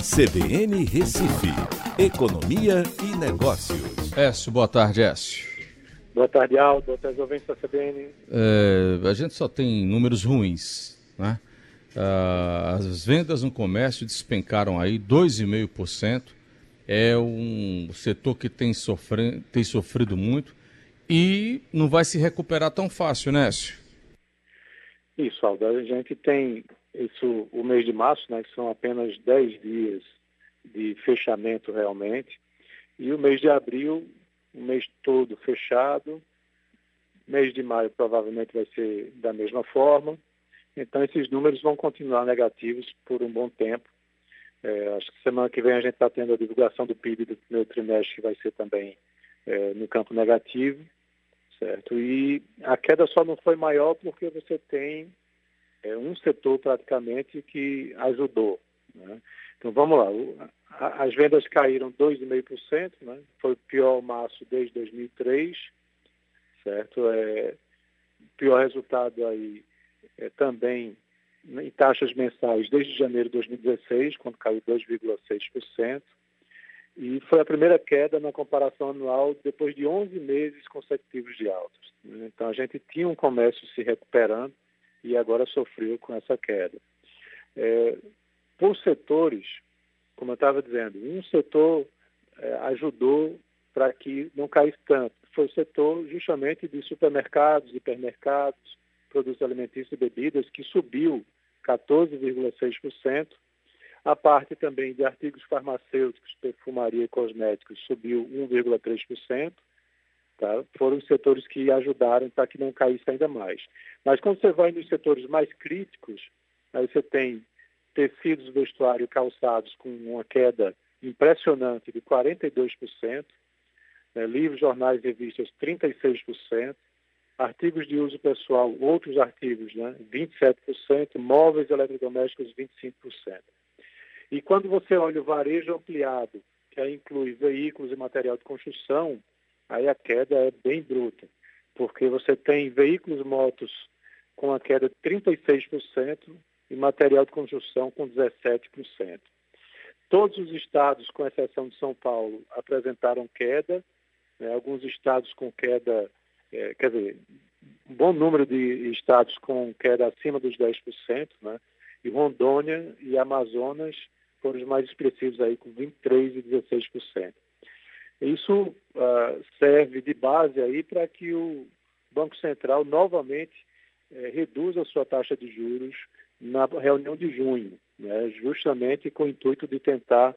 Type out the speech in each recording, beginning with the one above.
CBN Recife, Economia e Negócios. Écio, boa tarde, Écio. Boa tarde, Aldo. Boa tarde, ouvintes da CBN. É, a gente só tem números ruins, né? Ah, as vendas no comércio despencaram aí 2,5%. É um setor que tem, sofre, tem sofrido muito e não vai se recuperar tão fácil, né, Écio? Isso, Aldo. A gente tem isso, o mês de março, né, que são apenas 10 dias de fechamento realmente, e o mês de abril, o mês todo fechado, mês de maio provavelmente vai ser da mesma forma, então esses números vão continuar negativos por um bom tempo. É, acho que semana que vem a gente está tendo a divulgação do PIB do primeiro trimestre, que vai ser também é, no campo negativo, certo? E a queda só não foi maior porque você tem é um setor praticamente que ajudou. Né? Então vamos lá, as vendas caíram 2,5%, né? foi o pior março desde 2003, certo? É, pior resultado aí é, também em taxas mensais desde janeiro de 2016, quando caiu 2,6%, e foi a primeira queda na comparação anual depois de 11 meses consecutivos de altas. Né? Então a gente tinha um comércio se recuperando, e agora sofreu com essa queda. É, por setores, como eu estava dizendo, um setor é, ajudou para que não caísse tanto. Foi o setor justamente de supermercados, hipermercados, produtos alimentícios e bebidas, que subiu 14,6%. A parte também de artigos farmacêuticos, perfumaria e cosméticos subiu 1,3%. Tá? Foram os setores que ajudaram para que não caísse ainda mais. Mas quando você vai nos setores mais críticos, aí você tem tecidos, vestuário calçados com uma queda impressionante de 42%, né? livros, jornais e revistas 36%, artigos de uso pessoal, outros artigos, né? 27%, móveis e eletrodomésticos 25%. E quando você olha o varejo ampliado, que aí inclui veículos e material de construção, aí a queda é bem bruta, porque você tem veículos, motos com a queda de 36% e material de construção com 17%. Todos os estados, com exceção de São Paulo, apresentaram queda, né? alguns estados com queda, é, quer dizer, um bom número de estados com queda acima dos 10%, né? e Rondônia e Amazonas foram os mais expressivos aí com 23% e 16%. Isso uh, serve de base aí para que o Banco Central novamente eh, reduza a sua taxa de juros na reunião de junho, né, justamente com o intuito de tentar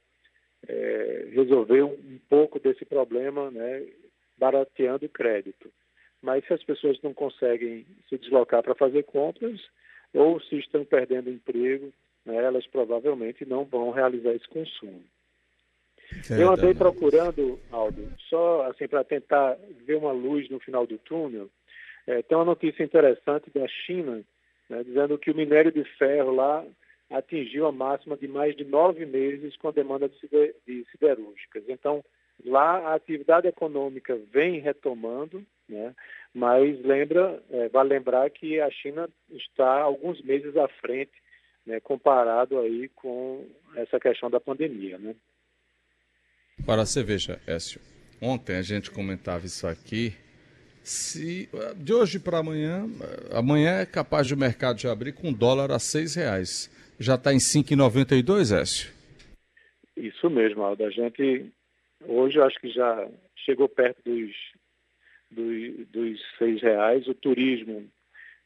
eh, resolver um, um, pouco desse problema, né, barateando o crédito. Mas se as pessoas não conseguem se deslocar para fazer compras, ou se estão perdendo emprego, né, elas provavelmente não vão realizar esse consumo. Eu andei procurando, Aldo, só assim para tentar ver uma luz no final do túnel. É, tem uma notícia interessante da China, né, dizendo que o minério de ferro lá atingiu a máxima de mais de nove meses com a demanda de, sider de siderúrgicas. Então, lá a atividade econômica vem retomando, né, mas lembra, é, vale lembrar que a China está alguns meses à frente, né, comparado aí com essa questão da pandemia, né? Para você veja, Écio, ontem a gente comentava isso aqui. Se de hoje para amanhã, amanhã é capaz de o mercado de abrir com dólar a seis reais. Já está em 5,92, Écio? Isso mesmo, Aldo. A gente hoje eu acho que já chegou perto dos, dos, dos seis reais. O turismo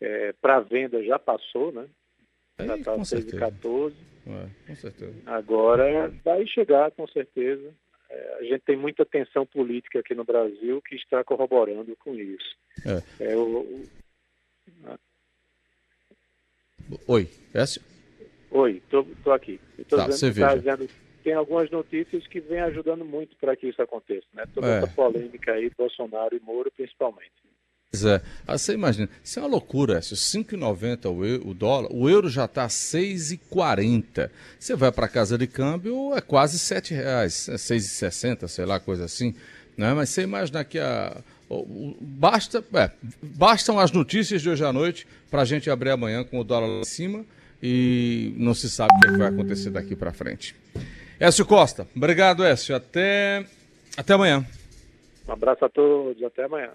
é, para venda já passou, né? Já está 6,14. É, com certeza. Agora vai chegar, com certeza. É, a gente tem muita tensão política aqui no Brasil que está corroborando com isso. É. É, o, o... Oi, Écio? Oi, estou aqui. Tô tá, você tá dizendo tem algumas notícias que vêm ajudando muito para que isso aconteça, né? Toda é. essa polêmica aí, Bolsonaro e Moro principalmente. É. Ah, você imagina, isso é uma loucura, se 5,90 o, dólar, o euro já está 6,40. Você vai para casa de câmbio, é quase 7 reais, é 6,60, sei lá, coisa assim. Né? Mas você imagina que a, basta, é, bastam as notícias de hoje à noite para a gente abrir amanhã com o dólar lá em cima e não se sabe o que, é vai acontecer daqui para frente. Écio Costa, obrigado, Écio. Até, até amanhã. Um abraço a todos, até amanhã.